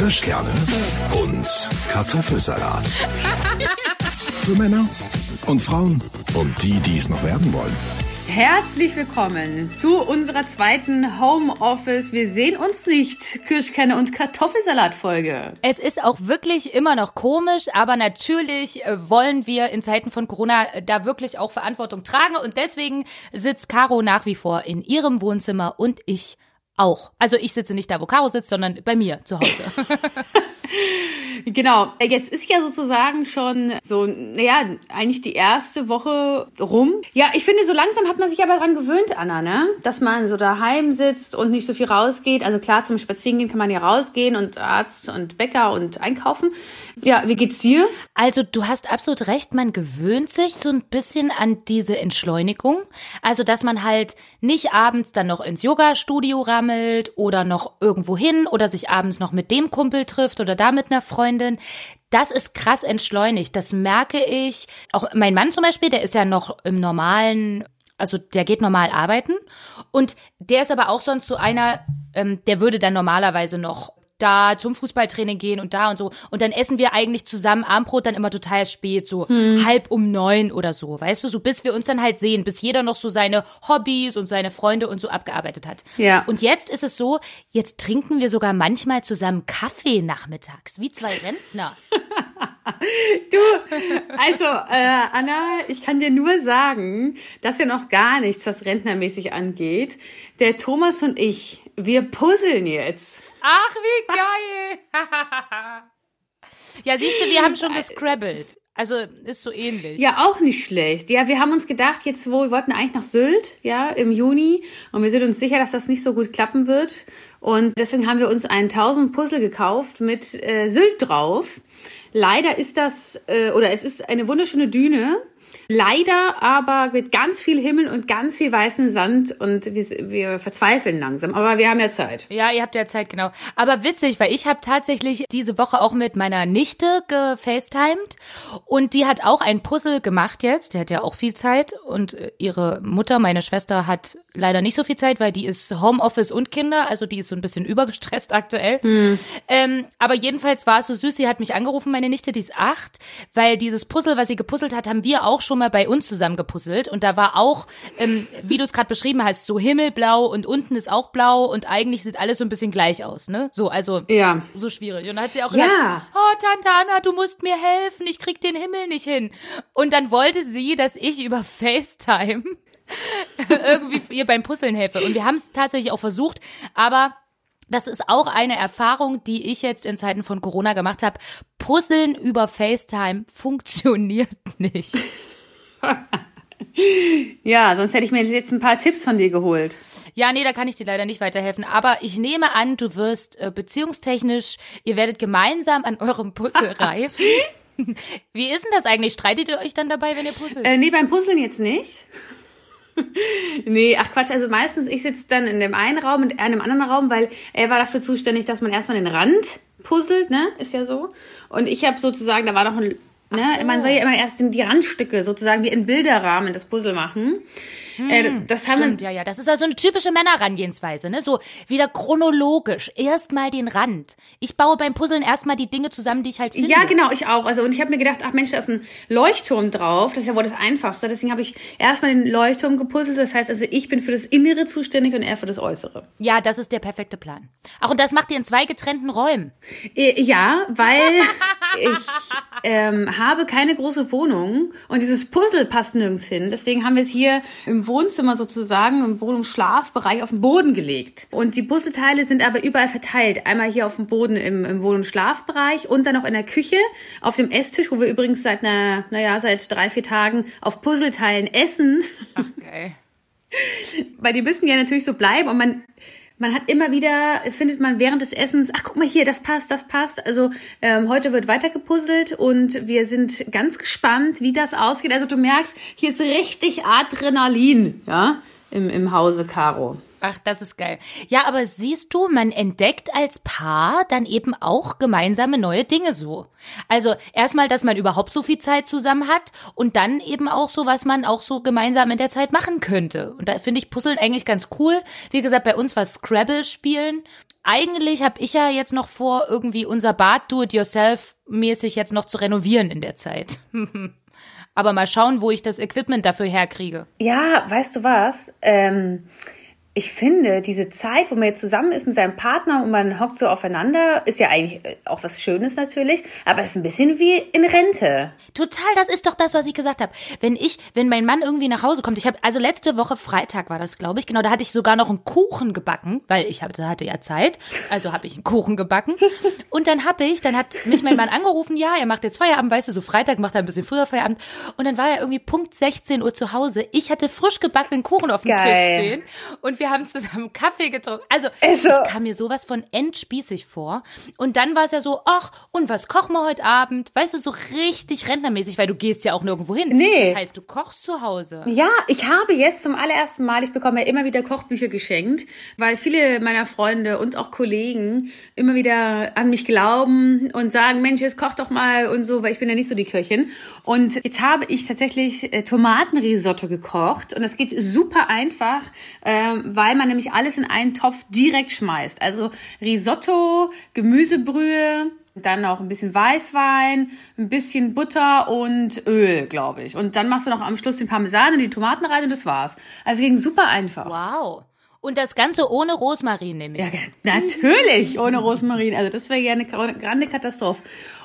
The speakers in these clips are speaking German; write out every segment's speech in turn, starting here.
Kirschkerne und Kartoffelsalat. Für Männer und Frauen und die, die es noch werden wollen. Herzlich willkommen zu unserer zweiten Homeoffice. Wir sehen uns nicht Kirschkerne und Kartoffelsalat Folge. Es ist auch wirklich immer noch komisch, aber natürlich äh, wollen wir in Zeiten von Corona äh, da wirklich auch Verantwortung tragen und deswegen sitzt Caro nach wie vor in ihrem Wohnzimmer und ich auch. Also ich sitze nicht da, wo Caro sitzt, sondern bei mir zu Hause. Genau, jetzt ist ja sozusagen schon so, naja, eigentlich die erste Woche rum. Ja, ich finde, so langsam hat man sich aber daran gewöhnt, Anna, ne? Dass man so daheim sitzt und nicht so viel rausgeht. Also klar, zum Spazierengehen kann man ja rausgehen und Arzt und Bäcker und einkaufen. Ja, wie geht's dir? Also du hast absolut recht, man gewöhnt sich so ein bisschen an diese Entschleunigung. Also, dass man halt nicht abends dann noch ins Yoga-Studio rammelt oder noch irgendwo hin oder sich abends noch mit dem Kumpel trifft oder da mit einer Freundin. Das ist krass entschleunigt. Das merke ich. Auch mein Mann zum Beispiel, der ist ja noch im normalen also der geht normal arbeiten und der ist aber auch sonst so einer, ähm, der würde dann normalerweise noch da zum Fußballtraining gehen und da und so. Und dann essen wir eigentlich zusammen Abendbrot dann immer total spät, so hm. halb um neun oder so, weißt du, so bis wir uns dann halt sehen, bis jeder noch so seine Hobbys und seine Freunde und so abgearbeitet hat. Ja. Und jetzt ist es so, jetzt trinken wir sogar manchmal zusammen Kaffee nachmittags, wie zwei Rentner. du, also äh, Anna, ich kann dir nur sagen, dass ja noch gar nichts, was rentnermäßig angeht. Der Thomas und ich, wir puzzeln jetzt. Ach, wie geil! ja, siehst du, wir haben schon gescrabbelt. Also ist so ähnlich. Ja, auch nicht schlecht. Ja, wir haben uns gedacht, jetzt wo wir wollten eigentlich nach Sylt, ja, im Juni und wir sind uns sicher, dass das nicht so gut klappen wird und deswegen haben wir uns einen 1000 Puzzle gekauft mit äh, Sylt drauf. Leider ist das äh, oder es ist eine wunderschöne Düne Leider aber mit ganz viel Himmel und ganz viel weißen Sand und wir, wir verzweifeln langsam. Aber wir haben ja Zeit. Ja, ihr habt ja Zeit, genau. Aber witzig, weil ich habe tatsächlich diese Woche auch mit meiner Nichte gefacetimed und die hat auch ein Puzzle gemacht jetzt. Die hat ja auch viel Zeit und äh, ihre Mutter, meine Schwester, hat leider nicht so viel Zeit, weil die ist Homeoffice und Kinder, also die ist so ein bisschen übergestresst aktuell. Hm. Ähm, aber jedenfalls war es so süß, sie hat mich angerufen, meine Nichte, die ist acht, weil dieses Puzzle, was sie gepuzzelt hat, haben wir auch schon mal bei uns zusammen gepuzzelt und da war auch, ähm, wie du es gerade beschrieben hast, so himmelblau und unten ist auch blau und eigentlich sieht alles so ein bisschen gleich aus, ne? So, also ja. so schwierig. Und dann hat sie auch gesagt, ja. oh Tante Anna, du musst mir helfen, ich krieg den Himmel nicht hin. Und dann wollte sie, dass ich über FaceTime irgendwie ihr beim Puzzeln helfe. Und wir haben es tatsächlich auch versucht, aber das ist auch eine Erfahrung, die ich jetzt in Zeiten von Corona gemacht habe. Puzzeln über FaceTime funktioniert nicht. ja, sonst hätte ich mir jetzt ein paar Tipps von dir geholt. Ja, nee, da kann ich dir leider nicht weiterhelfen. Aber ich nehme an, du wirst äh, beziehungstechnisch, ihr werdet gemeinsam an eurem Puzzle reifen. Wie ist denn das eigentlich? Streitet ihr euch dann dabei, wenn ihr puzzelt? Äh, nee, beim Puzzeln jetzt nicht. nee, ach Quatsch, also meistens ich sitze dann in dem einen Raum und er in dem anderen Raum, weil er war dafür zuständig, dass man erstmal den Rand puzzelt, ne? Ist ja so. Und ich habe sozusagen, da war noch ein Ne? So. Man soll ja immer erst die Randstücke sozusagen wie in Bilderrahmen das Puzzle machen. Äh, hm, das haben stimmt, ja, ja. Das ist also eine typische Männerrangehensweise, ne? So wieder chronologisch. Erstmal den Rand. Ich baue beim Puzzeln erstmal die Dinge zusammen, die ich halt finde. Ja, genau, ich auch. Also und ich habe mir gedacht, ach Mensch, da ist ein Leuchtturm drauf. Das ist ja wohl das Einfachste. Deswegen habe ich erstmal den Leuchtturm gepuzzelt. Das heißt also, ich bin für das Innere zuständig und er für das Äußere. Ja, das ist der perfekte Plan. Ach, und das macht ihr in zwei getrennten Räumen. Äh, ja, weil ich ähm, habe keine große Wohnung und dieses Puzzle passt nirgends hin. Deswegen haben wir es hier im Wohnzimmer sozusagen, im Wohnungsschlafbereich auf den Boden gelegt. Und die Puzzleteile sind aber überall verteilt. Einmal hier auf dem Boden im, im Wohn- und Schlafbereich und dann noch in der Küche, auf dem Esstisch, wo wir übrigens seit einer, naja, seit drei, vier Tagen auf Puzzleteilen essen. Ach, geil. Weil die müssen ja natürlich so bleiben und man man hat immer wieder, findet man während des Essens, ach guck mal hier, das passt, das passt. Also ähm, heute wird weiter gepuzzelt und wir sind ganz gespannt, wie das ausgeht. Also du merkst, hier ist richtig Adrenalin, ja, im, im Hause Caro. Ach, das ist geil. Ja, aber siehst du, man entdeckt als Paar dann eben auch gemeinsame neue Dinge so. Also erstmal, dass man überhaupt so viel Zeit zusammen hat und dann eben auch so, was man auch so gemeinsam in der Zeit machen könnte. Und da finde ich Puzzeln eigentlich ganz cool. Wie gesagt, bei uns war Scrabble spielen. Eigentlich habe ich ja jetzt noch vor, irgendwie unser Bad do-it-yourself-mäßig jetzt noch zu renovieren in der Zeit. aber mal schauen, wo ich das Equipment dafür herkriege. Ja, weißt du was? Ähm ich finde, diese Zeit, wo man jetzt zusammen ist mit seinem Partner und man hockt so aufeinander, ist ja eigentlich äh, auch was Schönes natürlich, aber ist ein bisschen wie in Rente. Total, das ist doch das, was ich gesagt habe. Wenn ich, wenn mein Mann irgendwie nach Hause kommt, ich habe, also letzte Woche Freitag war das, glaube ich, genau, da hatte ich sogar noch einen Kuchen gebacken, weil ich hatte, hatte ja Zeit, also habe ich einen Kuchen gebacken. Und dann habe ich, dann hat mich mein Mann angerufen, ja, er macht jetzt Feierabend, weißt du, so Freitag macht er ein bisschen früher Feierabend. Und dann war er irgendwie Punkt 16 Uhr zu Hause. Ich hatte frisch gebackenen Kuchen auf dem Geil. Tisch stehen und wir haben zusammen Kaffee getrunken. Also, also, ich kam mir sowas von endspießig vor. Und dann war es ja so, ach, und was kochen wir heute Abend? Weißt du, so richtig rentnermäßig, weil du gehst ja auch nirgendwo hin. Nee. Das heißt, du kochst zu Hause. Ja, ich habe jetzt zum allerersten Mal, ich bekomme ja immer wieder Kochbücher geschenkt, weil viele meiner Freunde und auch Kollegen immer wieder an mich glauben und sagen, Mensch, jetzt koch doch mal und so, weil ich bin ja nicht so die Köchin. Und jetzt habe ich tatsächlich äh, Tomatenrisotto gekocht und das geht super einfach, äh, weil man nämlich alles in einen Topf direkt schmeißt. Also Risotto, Gemüsebrühe, dann noch ein bisschen Weißwein, ein bisschen Butter und Öl, glaube ich. Und dann machst du noch am Schluss den Parmesan und die Tomaten rein und das war's. Also ging super einfach. Wow. Und das Ganze ohne Rosmarin nehme ich. Ja, natürlich ohne Rosmarin. Also das wäre ja eine grande Katastrophe.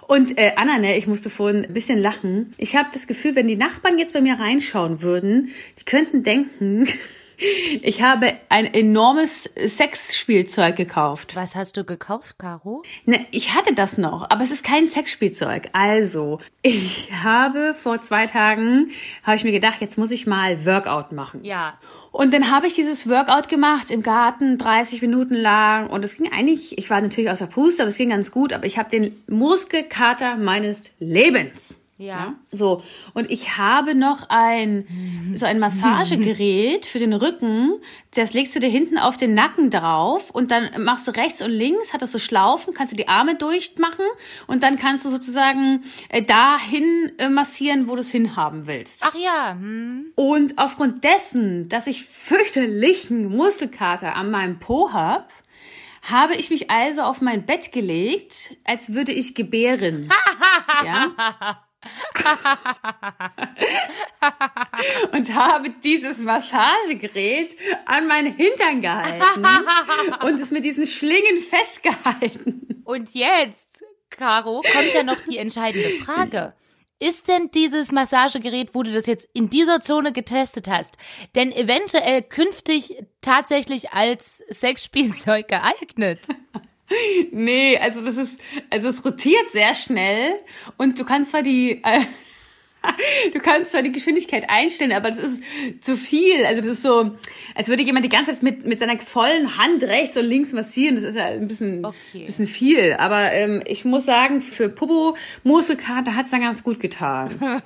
Und äh, Anna, ne, ich musste vorhin ein bisschen lachen. Ich habe das Gefühl, wenn die Nachbarn jetzt bei mir reinschauen würden, die könnten denken, ich habe ein enormes Sexspielzeug gekauft. Was hast du gekauft, Caro? Ne, ich hatte das noch, aber es ist kein Sexspielzeug. Also, ich habe vor zwei Tagen, habe ich mir gedacht, jetzt muss ich mal Workout machen. Ja. Und dann habe ich dieses Workout gemacht im Garten, 30 Minuten lang. Und es ging eigentlich, ich war natürlich außer Puste, aber es ging ganz gut. Aber ich habe den Muskelkater meines Lebens. Ja. ja. So. Und ich habe noch ein, so ein Massagegerät für den Rücken. Das legst du dir hinten auf den Nacken drauf und dann machst du rechts und links, hat das so Schlaufen, kannst du die Arme durchmachen und dann kannst du sozusagen äh, dahin äh, massieren, wo du es hinhaben willst. Ach ja. Hm. Und aufgrund dessen, dass ich fürchterlichen Muskelkater an meinem Po hab, habe ich mich also auf mein Bett gelegt, als würde ich gebären. ja? und habe dieses Massagegerät an meinen Hintern gehalten und es mit diesen Schlingen festgehalten. Und jetzt, Caro, kommt ja noch die entscheidende Frage. Ist denn dieses Massagegerät, wo du das jetzt in dieser Zone getestet hast, denn eventuell künftig tatsächlich als Sexspielzeug geeignet? Nee, also das ist, also es rotiert sehr schnell und du kannst zwar die, äh, du kannst zwar die Geschwindigkeit einstellen, aber das ist zu viel. Also das ist so, als würde jemand die ganze Zeit mit, mit seiner vollen Hand rechts und links massieren. Das ist ja ein bisschen, okay. bisschen viel. Aber ähm, ich muss sagen, für Popo Muskelkater hat es dann ganz gut getan.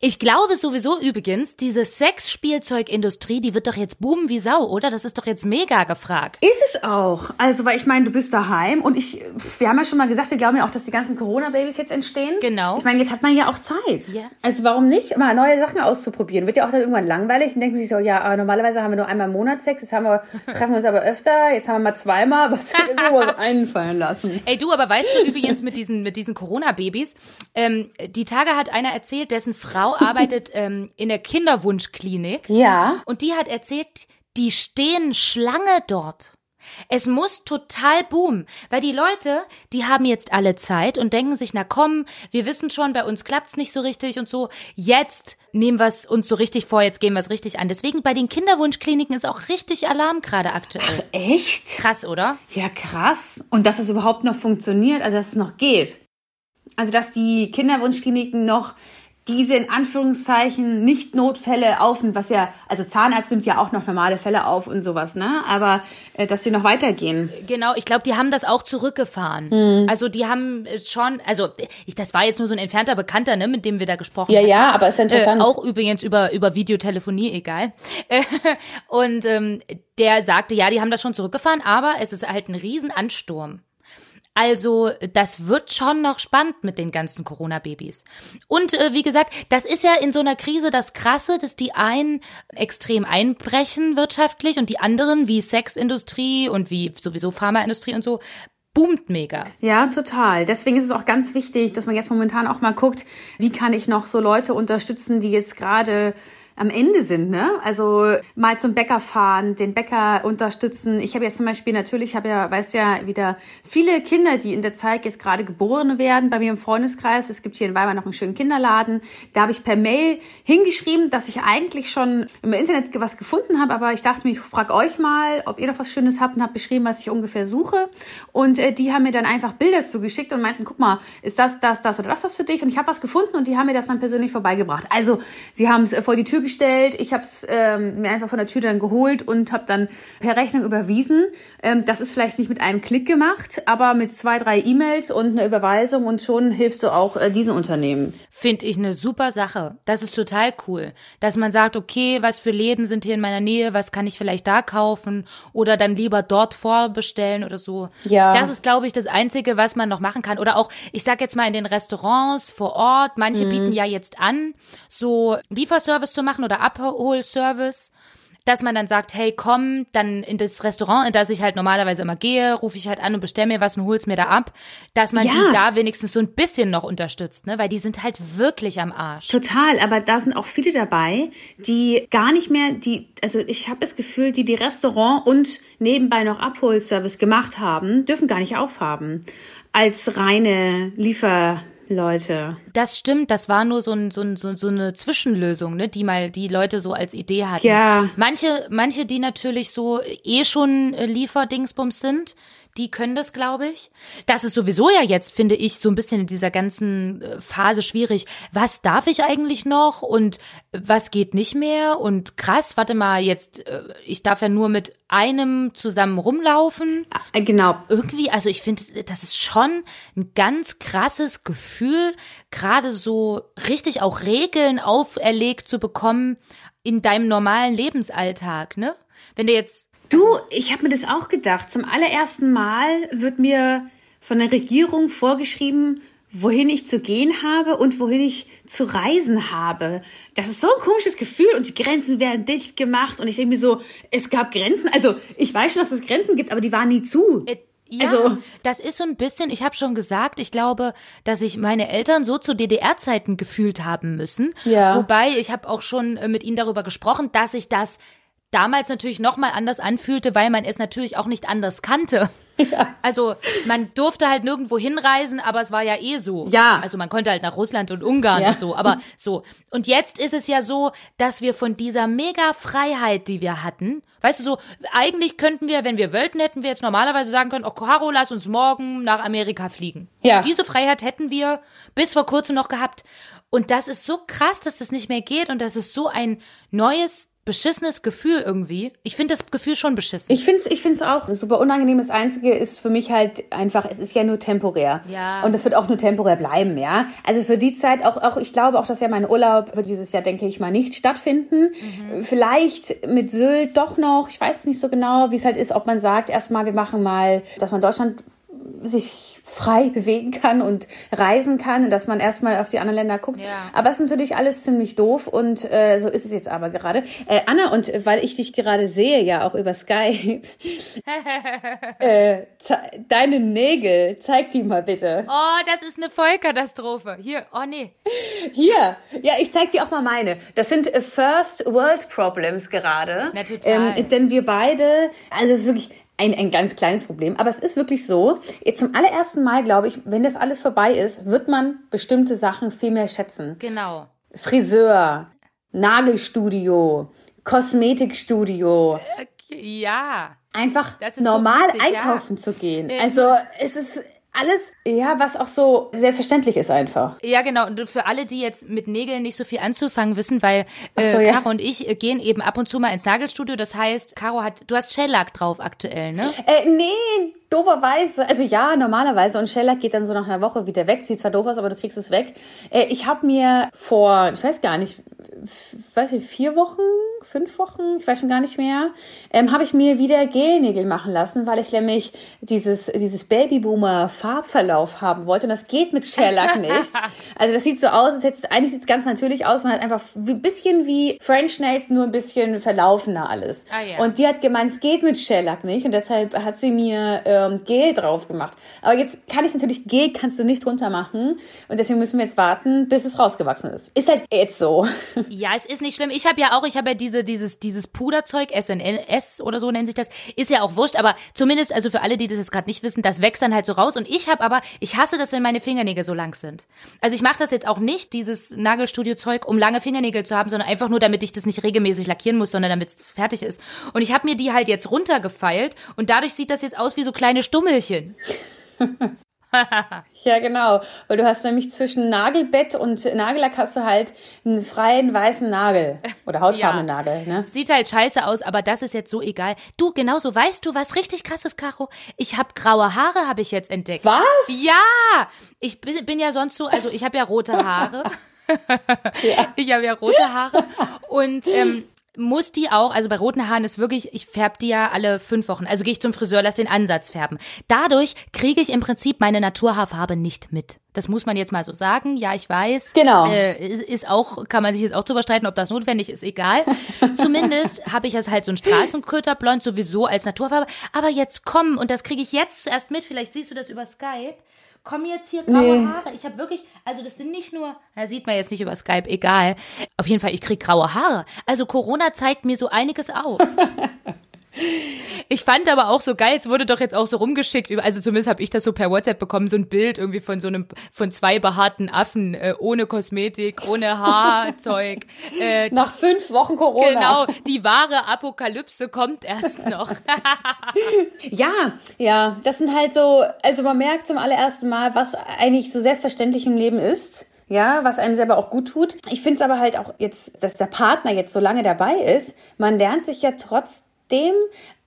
ich glaube sowieso übrigens, diese Sexspielzeugindustrie, die wird doch jetzt boomen wie Sau, oder? Das ist doch jetzt mega gefragt. Ist es auch. Also, weil ich meine, du bist daheim und ich, wir haben ja schon mal gesagt, wir glauben ja auch, dass die ganzen Corona-Babys jetzt entstehen. Genau. Ich meine, jetzt hat man ja auch Zeit. Ja. Also warum nicht mal neue Sachen auszuprobieren? Wird ja auch dann irgendwann langweilig und denken sich so, ja, normalerweise haben wir nur einmal im Monat Sex, jetzt haben wir, treffen wir uns aber öfter, jetzt haben wir mal zweimal, was wir uns einfallen lassen. Ey du, aber weißt du übrigens mit diesen, mit diesen Corona-Babys, ähm, die Tage hat einer erzählt, dessen Frau arbeitet ähm, in der Kinderwunschklinik. Ja. Und die hat erzählt, die stehen Schlange dort. Es muss total boomen, weil die Leute, die haben jetzt alle Zeit und denken sich, na komm, wir wissen schon, bei uns klappt's nicht so richtig und so. Jetzt nehmen wir es uns so richtig vor, jetzt gehen wir es richtig an. Deswegen bei den Kinderwunschkliniken ist auch richtig Alarm gerade aktuell. Ach, echt? Krass, oder? Ja, krass. Und dass es überhaupt noch funktioniert, also dass es noch geht. Also dass die Kinderwunschkliniken noch diese in Anführungszeichen nicht Notfälle auf, was ja, also Zahnarzt nimmt ja auch noch normale Fälle auf und sowas, ne? Aber äh, dass sie noch weitergehen. Genau, ich glaube, die haben das auch zurückgefahren. Mhm. Also die haben schon, also ich, das war jetzt nur so ein entfernter Bekannter, ne, mit dem wir da gesprochen haben. Ja, ja, aber ist interessant. Äh, auch übrigens über über Videotelefonie, egal. und ähm, der sagte, ja, die haben das schon zurückgefahren, aber es ist halt ein Riesenansturm. Also das wird schon noch spannend mit den ganzen Corona-Babys. Und äh, wie gesagt, das ist ja in so einer Krise das Krasse, dass die einen extrem einbrechen wirtschaftlich und die anderen wie Sexindustrie und wie sowieso Pharmaindustrie und so boomt mega. Ja, total. Deswegen ist es auch ganz wichtig, dass man jetzt momentan auch mal guckt, wie kann ich noch so Leute unterstützen, die jetzt gerade am Ende sind, ne? Also mal zum Bäcker fahren, den Bäcker unterstützen. Ich habe jetzt zum Beispiel natürlich, habe ja, weiß ja wieder viele Kinder, die in der Zeit jetzt gerade geboren werden, bei mir im Freundeskreis. Es gibt hier in Weimar noch einen schönen Kinderladen. Da habe ich per Mail hingeschrieben, dass ich eigentlich schon im Internet was gefunden habe, aber ich dachte mir, ich frage euch mal, ob ihr noch was Schönes habt und habe beschrieben, was ich ungefähr suche. Und äh, die haben mir dann einfach Bilder zugeschickt und meinten, guck mal, ist das, das, das oder das was für dich? Und ich habe was gefunden und die haben mir das dann persönlich vorbeigebracht. Also sie haben es vor die Tür gestellt. Ich habe es ähm, mir einfach von der Tür dann geholt und habe dann per Rechnung überwiesen. Ähm, das ist vielleicht nicht mit einem Klick gemacht, aber mit zwei, drei E-Mails und einer Überweisung und schon hilfst du auch äh, diesen Unternehmen. Finde ich eine super Sache. Das ist total cool, dass man sagt, okay, was für Läden sind hier in meiner Nähe, was kann ich vielleicht da kaufen oder dann lieber dort vorbestellen oder so. Ja. Das ist, glaube ich, das Einzige, was man noch machen kann. Oder auch, ich sag jetzt mal in den Restaurants vor Ort, manche mhm. bieten ja jetzt an, so Lieferservice zu machen oder Abholservice dass man dann sagt, hey, komm, dann in das Restaurant, in das ich halt normalerweise immer gehe, rufe ich halt an und bestelle mir was und hol's mir da ab, dass man ja. die da wenigstens so ein bisschen noch unterstützt, ne, weil die sind halt wirklich am Arsch. Total, aber da sind auch viele dabei, die gar nicht mehr, die, also ich habe das Gefühl, die die Restaurant und nebenbei noch Abholservice gemacht haben, dürfen gar nicht aufhaben als reine Liefer Leute. Das stimmt, das war nur so, ein, so, ein, so, eine Zwischenlösung, ne, die mal die Leute so als Idee hatten. Ja. Manche, manche, die natürlich so eh schon äh, Lieferdingsbums sind, die können das, glaube ich. Das ist sowieso ja jetzt, finde ich, so ein bisschen in dieser ganzen äh, Phase schwierig. Was darf ich eigentlich noch und was geht nicht mehr? Und krass, warte mal, jetzt, äh, ich darf ja nur mit einem zusammen rumlaufen. Genau. Irgendwie, also ich finde, das ist schon ein ganz krasses Gefühl, gerade so richtig auch Regeln auferlegt zu bekommen in deinem normalen Lebensalltag, ne? Wenn du jetzt Du, ich habe mir das auch gedacht. Zum allerersten Mal wird mir von der Regierung vorgeschrieben, wohin ich zu gehen habe und wohin ich zu reisen habe. Das ist so ein komisches Gefühl und die Grenzen werden dicht gemacht und ich denke mir so, es gab Grenzen. Also ich weiß schon, dass es Grenzen gibt, aber die waren nie zu. Äh, ja, also, das ist so ein bisschen, ich habe schon gesagt, ich glaube, dass sich meine Eltern so zu DDR-Zeiten gefühlt haben müssen. Ja. Wobei, ich habe auch schon äh, mit ihnen darüber gesprochen, dass ich das damals natürlich noch mal anders anfühlte, weil man es natürlich auch nicht anders kannte. Ja. Also man durfte halt nirgendwo hinreisen, aber es war ja eh so. Ja. Also man konnte halt nach Russland und Ungarn ja. und so, aber so. Und jetzt ist es ja so, dass wir von dieser mega Freiheit, die wir hatten, weißt du so, eigentlich könnten wir, wenn wir wollten, hätten wir jetzt normalerweise sagen können, oh Caro, lass uns morgen nach Amerika fliegen. Ja. Diese Freiheit hätten wir bis vor kurzem noch gehabt. Und das ist so krass, dass das nicht mehr geht und das ist so ein neues beschissenes Gefühl irgendwie. Ich finde das Gefühl schon beschissen. Ich finde es ich find's auch super unangenehm. Das Einzige ist für mich halt einfach, es ist ja nur temporär. Ja. Und es wird auch nur temporär bleiben, ja. Also für die Zeit auch, auch ich glaube auch, dass ja mein Urlaub wird dieses Jahr, denke ich mal, nicht stattfinden. Mhm. Vielleicht mit Sylt doch noch. Ich weiß nicht so genau, wie es halt ist, ob man sagt, erstmal, wir machen mal, dass man Deutschland sich frei bewegen kann und reisen kann, dass man erstmal auf die anderen Länder guckt. Ja. Aber es ist natürlich alles ziemlich doof und äh, so ist es jetzt aber gerade. Äh, Anna, und weil ich dich gerade sehe, ja auch über Skype, äh, deine Nägel, zeig die mal bitte. Oh, das ist eine Vollkatastrophe. Hier, oh nee. Hier, ja, ich zeig dir auch mal meine. Das sind äh, First World Problems gerade. Na, total. Ähm, denn wir beide, also es ist wirklich, ein, ein ganz kleines Problem. Aber es ist wirklich so, zum allerersten Mal, glaube ich, wenn das alles vorbei ist, wird man bestimmte Sachen viel mehr schätzen. Genau. Friseur, Nagelstudio, Kosmetikstudio. Ja. Einfach normal so witzig, einkaufen ja. zu gehen. Also es ist alles, ja, was auch so selbstverständlich ist einfach. Ja, genau. Und für alle, die jetzt mit Nägeln nicht so viel anzufangen wissen, weil äh, so, ja. Caro und ich äh, gehen eben ab und zu mal ins Nagelstudio. Das heißt, Caro hat, du hast Shellac drauf aktuell, ne? Äh, nee, dooferweise. Also ja, normalerweise. Und Shellac geht dann so nach einer Woche wieder weg. Sieht zwar doof aus, aber du kriegst es weg. Äh, ich habe mir vor, ich weiß gar nicht, weiß ich, vier Wochen, fünf Wochen, ich weiß schon gar nicht mehr, ähm, habe ich mir wieder Gelnägel machen lassen, weil ich nämlich dieses, dieses Babyboomer-Farbverlauf haben wollte. Und das geht mit Shellac nicht. Also das sieht so aus, als hätte eigentlich sieht es ganz natürlich aus. Man hat einfach ein bisschen wie French Nails, nur ein bisschen verlaufener alles. Ah, ja. Und die hat gemeint, es geht mit Shellac nicht. Und deshalb hat sie mir ähm, Gel drauf gemacht. Aber jetzt kann ich natürlich, Gel kannst du nicht drunter machen. Und deswegen müssen wir jetzt warten, bis es rausgewachsen ist. Ist halt jetzt so. Ja, es ist nicht schlimm. Ich habe ja auch, ich habe ja diese, dieses, dieses Puderzeug, SNLS oder so nennt sich das, ist ja auch wurscht, aber zumindest, also für alle, die das jetzt gerade nicht wissen, das wächst dann halt so raus. Und ich habe aber, ich hasse das, wenn meine Fingernägel so lang sind. Also ich mache das jetzt auch nicht, dieses Nagelstudio-Zeug, um lange Fingernägel zu haben, sondern einfach nur, damit ich das nicht regelmäßig lackieren muss, sondern damit es fertig ist. Und ich habe mir die halt jetzt runtergefeilt und dadurch sieht das jetzt aus wie so kleine Stummelchen. Ja, genau. Weil du hast nämlich zwischen Nagelbett und Nagellack hast du halt einen freien weißen Nagel. Oder hautfarbenen Ja. Nagel, ne? Sieht halt scheiße aus, aber das ist jetzt so egal. Du, genauso, weißt du, was richtig krass ist, Caro? Ich habe graue Haare, habe ich jetzt entdeckt. Was? Ja! Ich bin, ja sonst so, also ich habe ja rote Haare. Ich habe ja rote Haare. Und ähm, muss die auch, also bei roten Haaren ist wirklich, ich färbe die ja alle fünf Wochen. Also gehe ich zum Friseur, lass den Ansatz färben. Dadurch kriege ich im Prinzip meine Naturhaarfarbe nicht mit. Das muss man jetzt mal so sagen. Ja, ich weiß. Genau. Äh, ist, ist auch, kann man sich jetzt auch drüber streiten, ob das notwendig ist, egal. Zumindest habe ich es halt so ein Straßenköterblond sowieso als Naturfarbe. Aber jetzt komm, und das kriege ich jetzt zuerst mit, vielleicht siehst du das über Skype. Komm jetzt hier graue Nee. Haare. Ich habe wirklich, also das sind nicht nur, da sieht man jetzt nicht über Skype, egal. Auf jeden Fall, ich krieg graue Haare. Also Corona zeigt mir so einiges auf. Ich fand aber auch so geil, es wurde doch jetzt auch so rumgeschickt, also zumindest habe ich das so per WhatsApp bekommen, so ein Bild irgendwie von so einem, von zwei behaarten Affen, äh, ohne Kosmetik, ohne Haarzeug. Äh, Nach fünf Wochen Corona. genau, die wahre Apokalypse kommt erst noch. Ja, ja, das sind halt so, also man merkt zum allerersten Mal, was eigentlich so selbstverständlich im Leben ist. Ja, was einem selber auch gut tut. Ich finde es aber halt auch jetzt, dass der Partner jetzt so lange dabei ist, man lernt sich ja trotzdem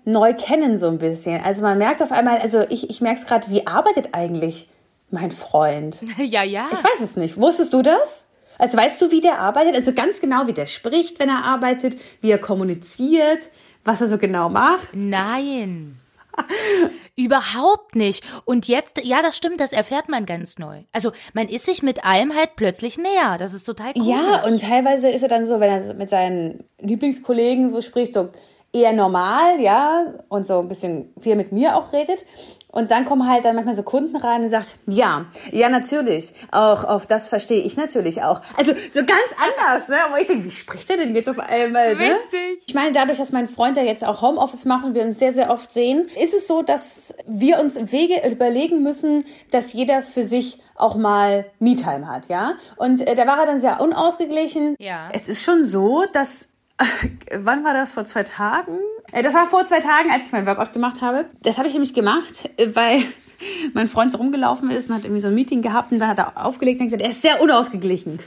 neu kennen so ein bisschen. Also man merkt auf einmal, also ich, ich merke es gerade, wie arbeitet eigentlich mein Freund? ja, ja. Ich weiß es nicht. Wusstest du das? Also weißt du, wie der arbeitet? Also ganz genau, wie der spricht, wenn er arbeitet, wie er kommuniziert, was er so genau macht. Nein. Überhaupt nicht. Und jetzt, ja, das stimmt, das erfährt man ganz neu. Also man ist sich mit allem halt plötzlich näher. Das ist total cool. Ja, und teilweise ist er dann so, wenn er mit seinen Lieblingskollegen so spricht, so eher normal, ja, und so ein bisschen, wie er mit mir auch redet. Und dann kommen halt dann manchmal so Kunden rein und sagt, ja, ja, natürlich, auch auf das verstehe ich natürlich auch. Also so ganz anders, ne? Wo ich denke, wie spricht er denn jetzt auf einmal, ne? Witzig. Ich meine, dadurch, dass mein Freund ja jetzt auch Homeoffice macht und wir uns sehr, sehr oft sehen, ist es so, dass wir uns Wege überlegen müssen, dass jeder für sich auch mal Me-Time hat, ja? Und äh, da war er dann sehr unausgeglichen. Ja. Es ist schon so, dass Wann war das? Vor zwei Tagen? Äh, Das war vor zwei Tagen, als ich meinen Workout gemacht habe. Das habe ich nämlich gemacht, äh, weil mein Freund so rumgelaufen ist und hat irgendwie so ein Meeting gehabt und dann hat er aufgelegt und gesagt, er ist sehr unausgeglichen.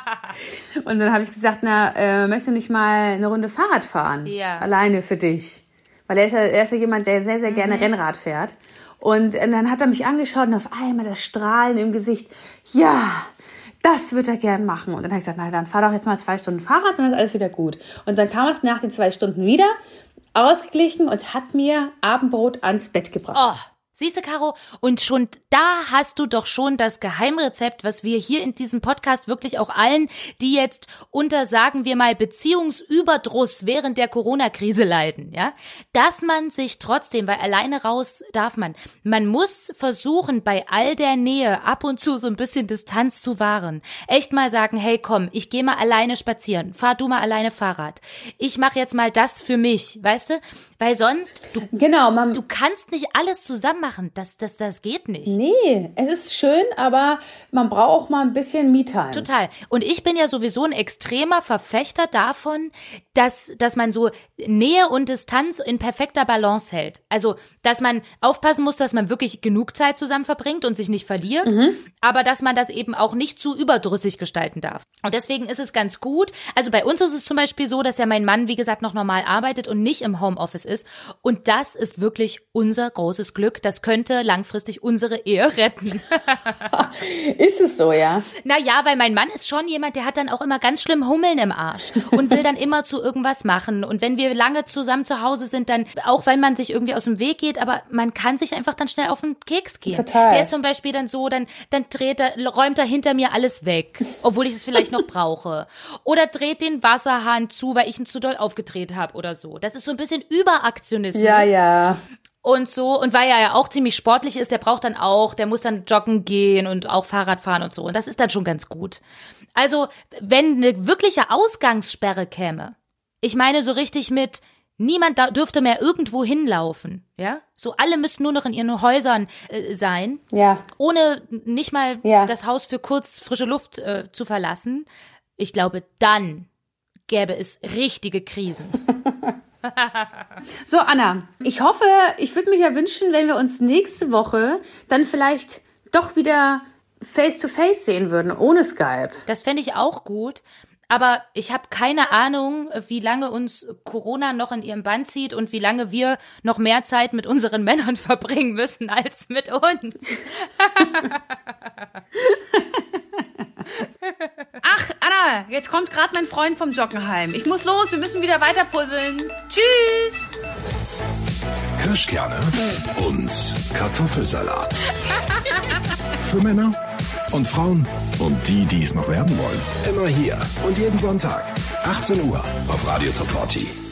und dann habe ich gesagt, na, äh, möchtest du nicht mal eine Runde Fahrrad fahren? Ja. Alleine für dich. Weil er ist ja, er ist ja jemand, der sehr, sehr gerne Rennrad fährt. Und äh, dann hat er mich angeschaut und auf einmal das Strahlen im Gesicht. Ja, das wird er gern machen. Und dann habe ich gesagt, na dann fahr doch jetzt mal zwei Stunden Fahrrad, dann ist alles wieder gut. Und dann kam er nach den zwei Stunden wieder, ausgeglichen und hat mir Abendbrot ans Bett gebracht. Oh, siehst du, Caro? Und schon da hast du doch schon das Geheimrezept, was wir hier in diesem Podcast wirklich auch allen, die jetzt unter, sagen wir mal, Beziehungsüberdruss während der Corona-Krise leiden, ja, dass man sich trotzdem, weil alleine raus darf man, man muss versuchen, bei all der Nähe ab und zu so ein bisschen Distanz zu wahren. Echt mal sagen, hey, komm, ich gehe mal alleine spazieren, fahr du mal alleine Fahrrad. Ich mache jetzt mal das für mich, weißt du? Weil sonst, du Genau, man, Du kannst nicht alles zusammen machen. Machen. Das, das, das geht nicht. Nee, es ist schön, aber man braucht auch mal ein bisschen Me-Time. Total. Und ich bin ja sowieso ein extremer Verfechter davon, dass, dass man so Nähe und Distanz in perfekter Balance hält. Also, dass man aufpassen muss, dass man wirklich genug Zeit zusammen verbringt und sich nicht verliert, mhm. aber dass man das eben auch nicht zu überdrüssig gestalten darf. Und deswegen ist es ganz gut. Also bei uns ist es zum Beispiel so, dass ja mein Mann, wie gesagt, noch normal arbeitet und nicht im Homeoffice ist. Und das ist wirklich unser großes Glück. Das könnte langfristig unsere Ehe retten. ist es so, ja? Naja, weil mein Mann ist schon jemand, der hat dann auch immer ganz schlimm Hummeln im Arsch und will dann immer zu irgendwas machen. Und wenn wir lange zusammen zu Hause sind, dann, auch wenn man sich irgendwie aus dem Weg geht, aber man kann sich einfach dann schnell auf den Keks gehen. Total. Der ist zum Beispiel dann so, dann, dann dreht er, räumt er hinter mir alles weg, obwohl ich es vielleicht noch brauche. Oder dreht den Wasserhahn zu, weil ich ihn zu doll aufgedreht habe oder so. Das ist so ein bisschen Überaktionismus. Ja, ja und so. Und weil er ja auch ziemlich sportlich ist, der braucht dann auch, der muss dann joggen gehen und auch Fahrrad fahren und so. Und das ist dann schon ganz gut. Also, wenn eine wirkliche Ausgangssperre käme, ich meine so richtig mit, niemand da dürfte mehr irgendwo hinlaufen, ja? So alle müssten nur noch in ihren Häusern äh, sein, ja. ohne nicht mal ja. das Haus für kurz frische Luft äh, zu verlassen. Ich glaube, dann gäbe es richtige Krisen. so, Anna, ich hoffe, ich würde mir ja wünschen, wenn wir uns nächste Woche dann vielleicht doch wieder face to face sehen würden, ohne Skype. Das fände ich auch gut. Aber ich habe keine Ahnung, wie lange uns Corona noch in ihrem Band zieht und wie lange wir noch mehr Zeit mit unseren Männern verbringen müssen als mit uns. Jetzt kommt gerade mein Freund vom Joggenheim. Ich muss los, wir müssen wieder weiter puzzeln. Tschüss. Kirschkerne und Kartoffelsalat. Für Männer und Frauen und die, die es noch werden wollen. Immer hier und jeden Sonntag, 18 Uhr auf Radio Top 40.